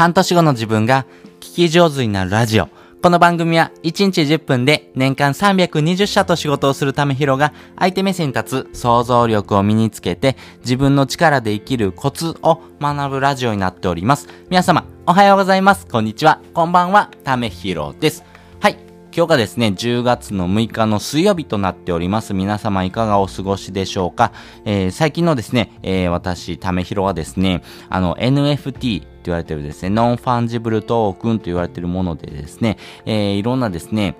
半年後の自分が聞き上手になるラジオ。この番組は1日10分で年間320社と仕事をするためひろが相手目線に立つ想像力を身につけて自分の力で生きるコツを学ぶラジオになっております。皆様おはようございます。こんにちは。こんばんは。ためひろです。はい。今日がですね、10月の6日の水曜日となっております。皆様いかがお過ごしでしょうか、えー、最近のですね、えー、私、ためひろはですね、あの、NFT って言われてるですね、ノンファンジブルトークンと言われてるものでですね、えー、いろんなですね、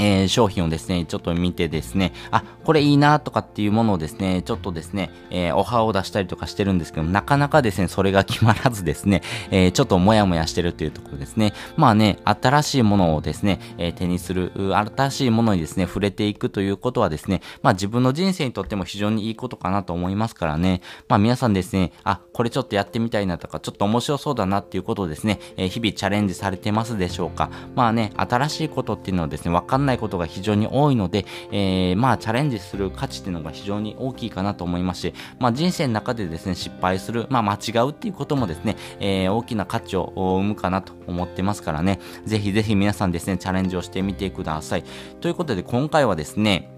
えー、商品をですね、ちょっと見てですね、あ、これいいなとかっていうものをですね、ちょっとですね、えー、オファーを出したりとかしてるんですけどなかなかですね、それが決まらずですね、えー、ちょっともやもやしてるっていうところですね。まあね、新しいものをですね、え手にする、新しいものにですね、触れていくということはですね、まあ自分の人生にとっても非常にいいことかなと思いますからね、まあ皆さんですね、あ、これちょっとやってみたいなとか、ちょっと面白そうだなっていうことをですね、え日々チャレンジされてますでしょうか。まあね、新しいことっていうのはですね、わかんないないことが非常に多いので、えー、まあチャレンジする価値っていうのが非常に大きいかなと思いますし、まあ人生の中でですね、失敗する、まあ間違うっていうこともですね、えー、大きな価値を生むかなと思ってますからね、ぜひぜひ皆さんですね、チャレンジをしてみてください。ということで今回はですね、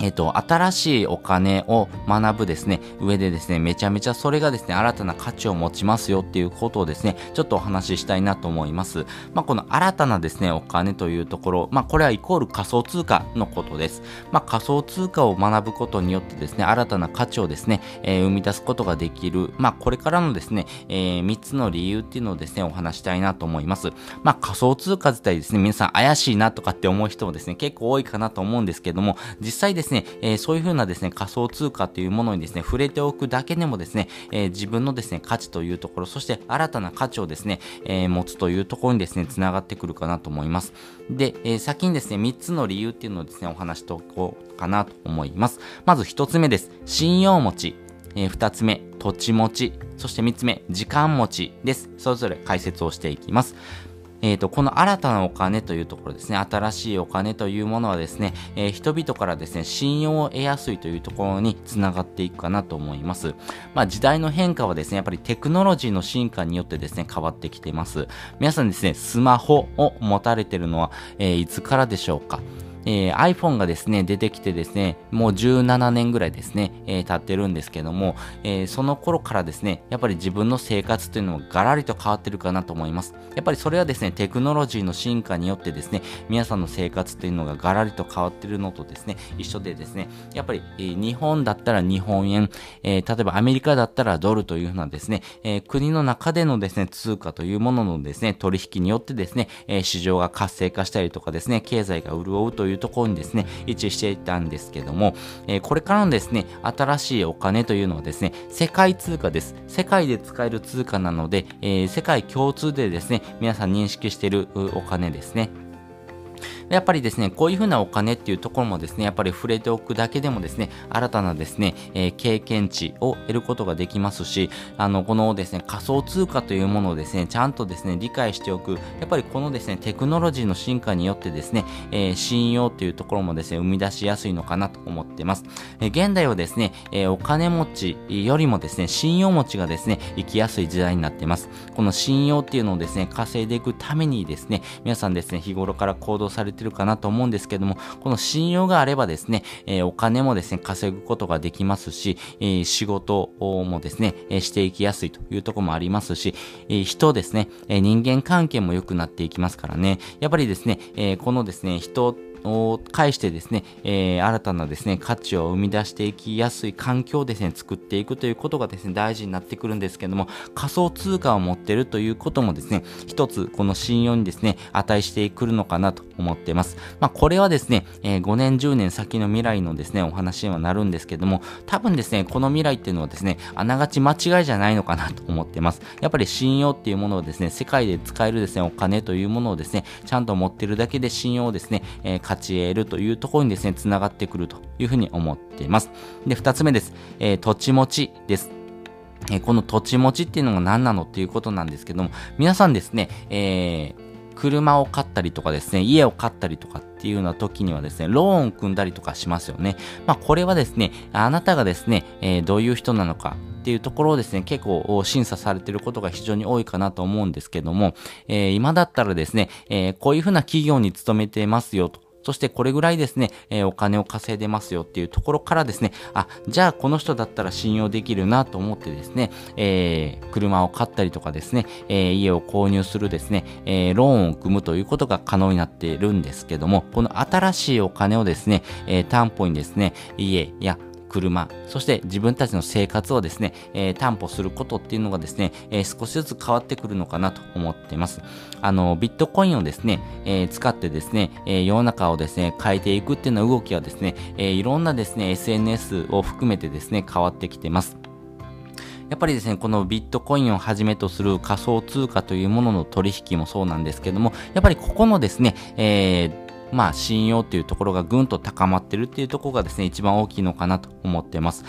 えっ、と、新しいお金を学ぶですね、上でですね、めちゃめちゃそれがですね、新たな価値を持ちますよっていうことをですね、ちょっとお話ししたいなと思います。まあ、この新たなですね、お金というところ、まあ、これはイコール仮想通貨のことです。まあ、仮想通貨を学ぶことによってですね、新たな価値をですね、えー、生み出すことができる、まあ、これからのですね、えー、3つの理由っていうのをですね、お話したいなと思います。まあ、仮想通貨自体ですね、皆さん怪しいなとかって思う人もですね、結構多いかなと思うんですけども、実際ですですね、えー、そういうふうなですね、仮想通貨というものにですね、触れておくだけでもですね、えー、自分のですね、価値というところ、そして新たな価値をですね、えー、持つというところにですね、つながってくるかなと思います。で、え、先にですね、3つの理由っていうのをですね、お話しておこうかなと思います。まず1つ目です。信用持ち。え、2つ目、土地持ち。そして3つ目、時間持ちです。それぞれ解説をしていきます。えっ、ー、と、この新たなお金というところですね、新しいお金というものはですね、えー、人々からですね、信用を得やすいというところにつながっていくかなと思います。まあ、時代の変化はですね、やっぱりテクノロジーの進化によってですね、変わってきています。皆さんですね、スマホを持たれてるのは、えー、いつからでしょうか？えー、iPhone がですね、出てきてですね、もう17年ぐらいですね、えー、経ってるんですけども、えー、その頃からですね、やっぱり自分の生活というのもガラリと変わってるかなと思います。やっぱりそれはですね、テクノロジーの進化によってですね、皆さんの生活というのがガラリと変わってるのとですね、一緒でですね、やっぱり、え、日本だったら日本円、え、例えばアメリカだったらドルというふうなですね、え、国の中でのですね、通貨というもののですね、取引によってですね、え、市場が活性化したりとかですね、経済が潤うというところにですね、位置していたんですけども、えー、これからのですね、新しいお金というのはですね、世界通貨です。世界で使える通貨なので、えー、世界共通でですね、皆さん認識しているお金ですね。やっぱりですね、こういうふうなお金っていうところもですね、やっぱり触れておくだけでもですね、新たなですね、えー、経験値を得ることができますし、あの、このですね、仮想通貨というものをですね、ちゃんとですね、理解しておく、やっぱりこのですね、テクノロジーの進化によってですね、えー、信用っていうところもですね、生み出しやすいのかなと思ってます。えー、現代はですね、えお金持ちよりもですね、信用持ちがですね、生きやすい時代になってます。この信用っていうのをですね、稼いでいくためにですね、皆さんですね、日頃から行動されてるかなと思うんですけども、この信用があればですね、えー、お金もですね、稼ぐことができますし、えー、仕事もですね、えー、していきやすいというところもありますし、えー、人ですね、えー、人間関係も良くなっていきますからね、やっぱりですね、えー、このですね、人を介してですね、えー、新たなですね、価値を生み出していきやすい環境をですね、作っていくということがですね、大事になってくるんですけども、仮想通貨を持ってるということもですね、一つこの信用にですね、値してくるのかなと思っています。まあ、これはですね、えー、5年、10年先の未来のですね、お話にはなるんですけども、多分ですね、この未来っていうのはですね、あながち間違いじゃないのかなと思っています。やっぱり信用っていうものをですね、世界で使えるですね、お金というものをですね、ちゃんと持ってるだけで信用をですね、えー、勝ち得るというところにですね、繋がってくるというふうに思っています。で、二つ目です。えー、土地持ちです。えー、この土地持ちっていうのが何なのっていうことなんですけども、皆さんですね、えー、車を買ったりとかですね、家を買ったりとかっていうような時にはですね、ローンを組んだりとかしますよね。まあ、これはですね、あなたがですね、えー、どういう人なのか、っていうところをですね、結構審査されてることが非常に多いかなと思うんですけども、えー、今だったらですね、えー、こういうふうな企業に勤めてますよと。そしてこれぐらいですね、えー、お金を稼いでますよっていうところからですね、あ、じゃあこの人だったら信用できるなと思ってですね、えー、車を買ったりとかですね、えー、家を購入するですね、えローンを組むということが可能になっているんですけども、この新しいお金をですね、え担保にですね、家や車、そして自分たちの生活をですね、えー、担保することっていうのがですね、えー、少しずつ変わってくるのかなと思っています。あの、ビットコインをですね、えー、使ってですね、え世の中をですね、変えていくっていうような動きはですね、えいろんなですね、SNS を含めてですね、変わってきてます。やっぱりですね、このビットコインをはじめとする仮想通貨というものの取引もそうなんですけども、やっぱりここのですね、えー、まあ、信用っていうところがぐんと高まってるっていうところがですね、一番大きいのかなと思ってます。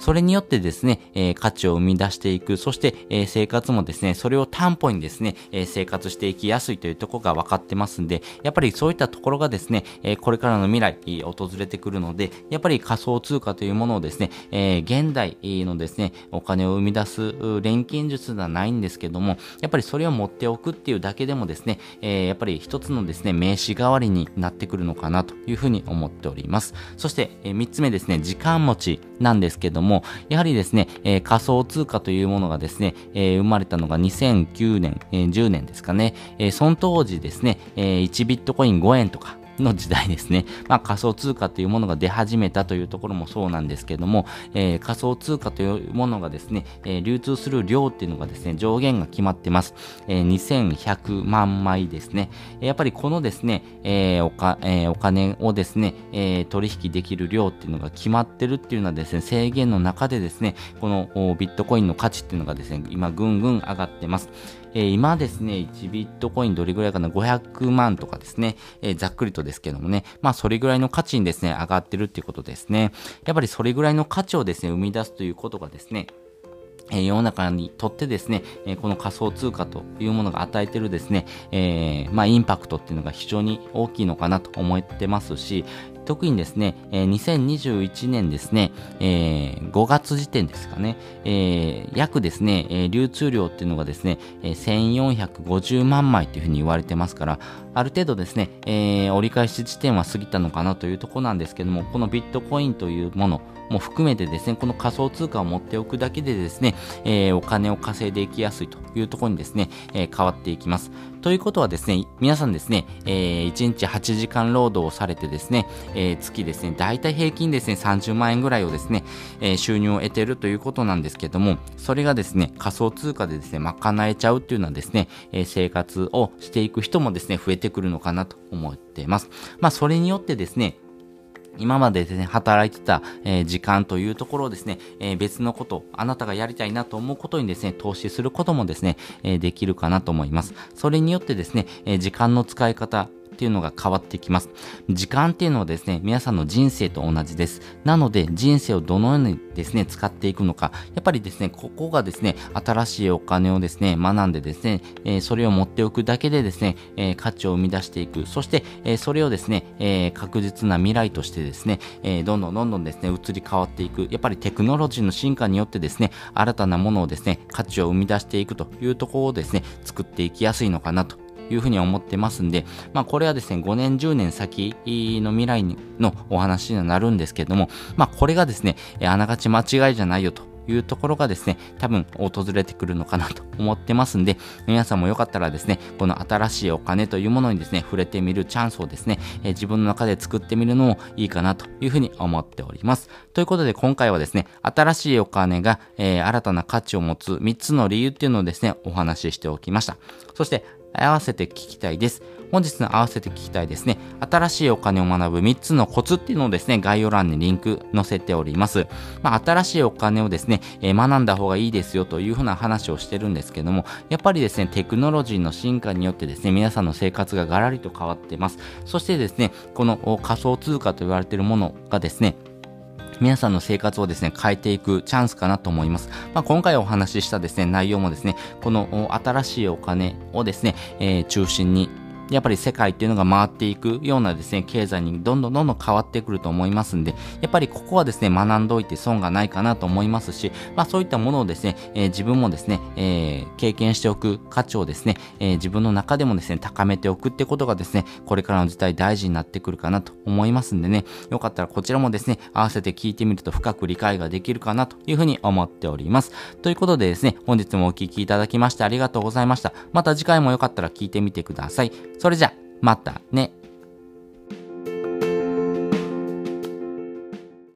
それによってですね、えー、価値を生み出していく、そして、えー、生活もですね、それを担保にですね、えー、生活していきやすいというところが分かってますんで、やっぱりそういったところがですね、えこれからの未来、訪れてくるので、やっぱり仮想通貨というものをですね、え現代のですね、お金を生み出す錬金術ではないんですけども、やっぱりそれを持っておくっていうだけでもですね、えやっぱり一つのですね、名刺代わりになってくるのかなというふうに思っております。そして、え3つ目ですね、時間持ちなんですけども、やはりですね、えー、仮想通貨というものがですね、えー、生まれたのが2009年、えー、10年ですかね、えその当時ですね、え1ビットコイン5円とか、の時代ですね。まあ仮想通貨というものが出始めたというところもそうなんですけども、えー、仮想通貨というものがですね、えー、流通する量っていうのがですね、上限が決まってます。えー、2100万枚ですね。やっぱりこのですね、え、おか、え、お金をですね、え、取引できる量っていうのが決まってるっていうのはですね、制限の中でですね、このビットコインの価値っていうのがですね、今ぐんぐん上がってます。えー、今ですね、1ビットコインどれぐらいかな、500万とかですね、えー、ざっくりとですけどもね、まあそれぐらいの価値にですね、上がってるっていうことですね。やっぱりそれぐらいの価値をですね、生み出すということがですね、世の中にとってですね、この仮想通貨というものが与えてるですね、えー、まあインパクトっていうのが非常に大きいのかなと思ってますし、特にですね、えー、2021年ですね、えー、5月時点ですかね、えー、約ですね、えー、流通量っていうのがですね、えー、1450万枚というふうに言われてますから、ある程度ですね、えー、折り返し地点は過ぎたのかなというところなんですけども、このビットコインというもの、も含めてですね、この仮想通貨を持っておくだけでですね、えー、お金を稼いでいきやすいというところにですね、えー、変わっていきます。ということはですね、皆さんですね、えー、1日8時間労働をされてですね、えー、月ですね、だいたい平均ですね、30万円ぐらいをですね、えー、収入を得ているということなんですけども、それがですね、仮想通貨でですね、賄えちゃうっていうのはですね、えー、生活をしていく人もですね、増えてくるのかなと思っています。まあ、それによってですね、今までですね、働いてた、えー、時間というところをですね、えー、別のこと、あなたがやりたいなと思うことにですね、投資することもですね、えー、できるかなと思います。それによってですね、え時間の使い方、っていうのが変わってきます。時間っていうのはですね、皆さんの人生と同じです。なので、人生をどのようにですね、使っていくのか、やっぱりですね、ここがですね、新しいお金をですね、学んでですね、え、それを持っておくだけでですね、え、価値を生み出していく。そして、え、それをですね、え確実な未来としてですね、えどんどんどんどんですね、移り変わっていく。やっぱりテクノロジーの進化によってですね、新たなものをですね、価値を生み出していくというところをですね、作っていきやすいのかなというふうに思ってますんで、まあこれはですね、5年、10年先の未来のお話にはなるんですけども、まあこれがですね、あながち間違いじゃないよというところがですね、多分訪れてくるのかなと思ってますんで、皆さんもよかったらですね、この新しいお金というものにですね、触れてみるチャンスをですね、え自分の中で作ってみるのもいいかなというふうに思っております。ということで今回はですね、新しいお金が、えー、新たな価値を持つ3つの理由っていうのをですね、お話ししておきました。そして、合わせて聞きたいです。本日の合わせて聞きたいですね。新しいお金を学ぶ3つのコツっていうのをですね、概要欄にリンク載せております。まあ、新しいお金をですね、えー、学んだ方がいいですよというふうな話をしてるんですけども、やっぱりですね、テクノロジーの進化によってですね、皆さんの生活がガラリと変わってます。そしてですね、この仮想通貨と言われているものがですね、皆さんの生活をですね、変えていくチャンスかなと思います。まあ、今回お話ししたですね、内容もですね、この新しいお金をですね、えー、中心にやっぱり世界っていうのが回っていくようなですね、経済にどんどんどんどん変わってくると思いますんで、やっぱりここはですね、学んどいて損がないかなと思いますし、まあそういったものをですね、えー、自分もですね、えー、経験しておく価値をですね、えー、自分の中でもですね、高めておくってことがですね、これからの時代大事になってくるかなと思いますんでね、よかったらこちらもですね、合わせて聞いてみると深く理解ができるかなというふうに思っております。ということでですね、本日もお聴きいただきましてありがとうございました。また次回もよかったら聞いてみてください。それじゃ、またね。